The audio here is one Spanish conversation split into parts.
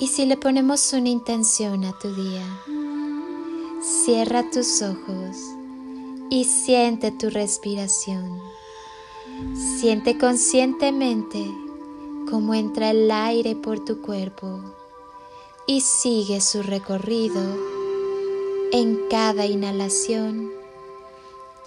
Y si le ponemos una intención a tu día, cierra tus ojos y siente tu respiración. Siente conscientemente cómo entra el aire por tu cuerpo y sigue su recorrido en cada inhalación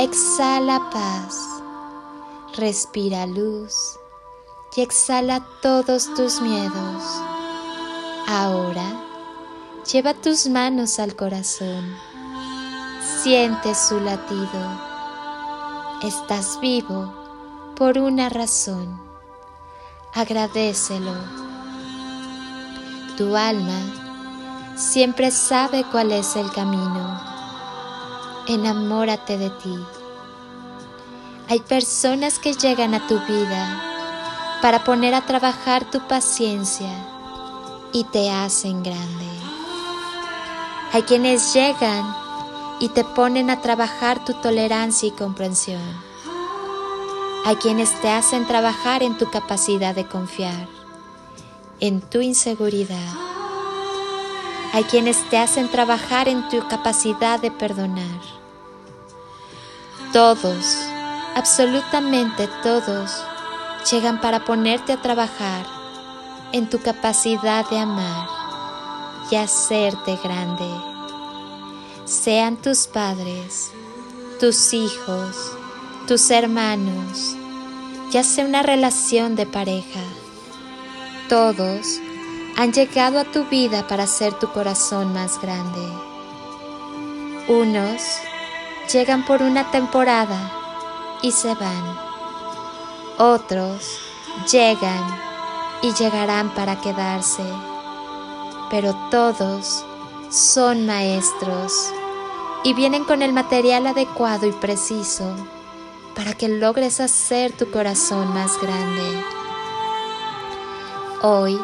Exhala paz. Respira luz y exhala todos tus miedos. Ahora, lleva tus manos al corazón. Siente su latido. Estás vivo por una razón. Agradecelo. Tu alma siempre sabe cuál es el camino. Enamórate de ti. Hay personas que llegan a tu vida para poner a trabajar tu paciencia y te hacen grande. Hay quienes llegan y te ponen a trabajar tu tolerancia y comprensión. Hay quienes te hacen trabajar en tu capacidad de confiar, en tu inseguridad. Hay quienes te hacen trabajar en tu capacidad de perdonar. Todos, absolutamente todos, llegan para ponerte a trabajar en tu capacidad de amar y hacerte grande. Sean tus padres, tus hijos, tus hermanos, ya sea una relación de pareja. Todos han llegado a tu vida para hacer tu corazón más grande. Unos llegan por una temporada y se van otros llegan y llegarán para quedarse, pero todos son maestros y vienen con el material adecuado y preciso para que logres hacer tu corazón más grande. Hoy,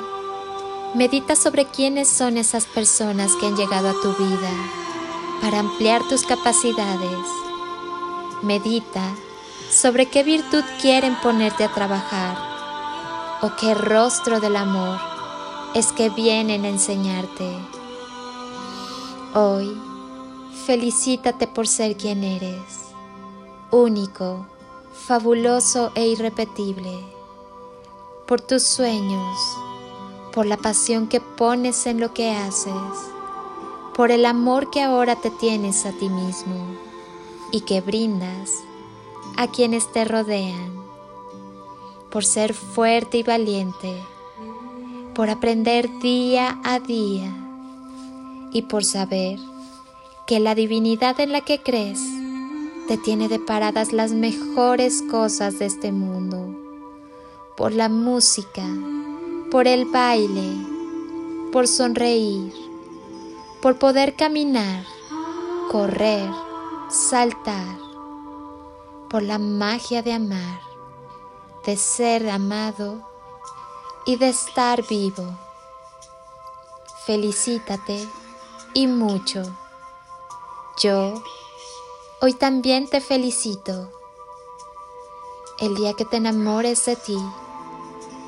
medita sobre quiénes son esas personas que han llegado a tu vida para ampliar tus capacidades. Medita sobre qué virtud quieren ponerte a trabajar o qué rostro del amor es que vienen a enseñarte. Hoy, felicítate por ser quien eres, único, fabuloso e irrepetible, por tus sueños, por la pasión que pones en lo que haces, por el amor que ahora te tienes a ti mismo y que brindas a quienes te rodean, por ser fuerte y valiente, por aprender día a día y por saber que la divinidad en la que crees te tiene deparadas las mejores cosas de este mundo, por la música, por el baile, por sonreír, por poder caminar, correr, saltar, por la magia de amar, de ser amado y de estar vivo. Felicítate y mucho. Yo hoy también te felicito. El día que te enamores de ti,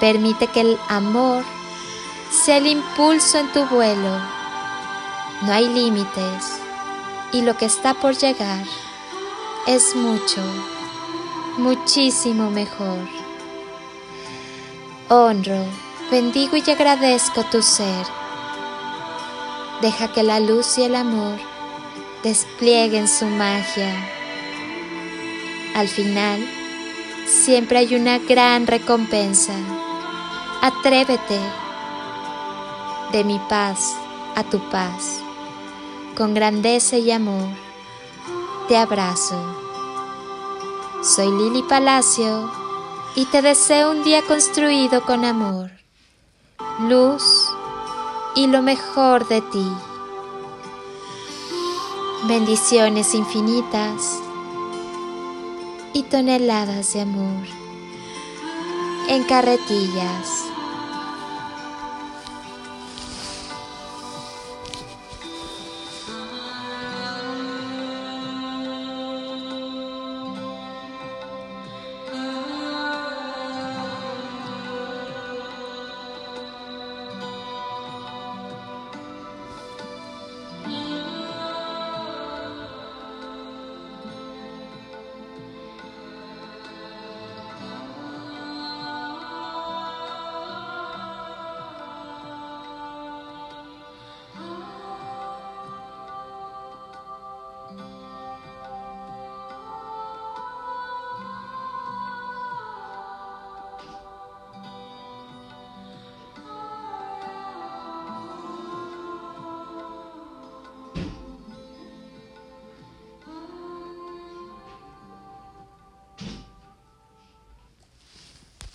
Permite que el amor sea el impulso en tu vuelo. No hay límites y lo que está por llegar es mucho, muchísimo mejor. Honro, bendigo y agradezco tu ser. Deja que la luz y el amor desplieguen su magia. Al final, siempre hay una gran recompensa. Atrévete. De mi paz a tu paz. Con grandeza y amor, te abrazo. Soy Lili Palacio y te deseo un día construido con amor, luz y lo mejor de ti. Bendiciones infinitas y toneladas de amor en carretillas.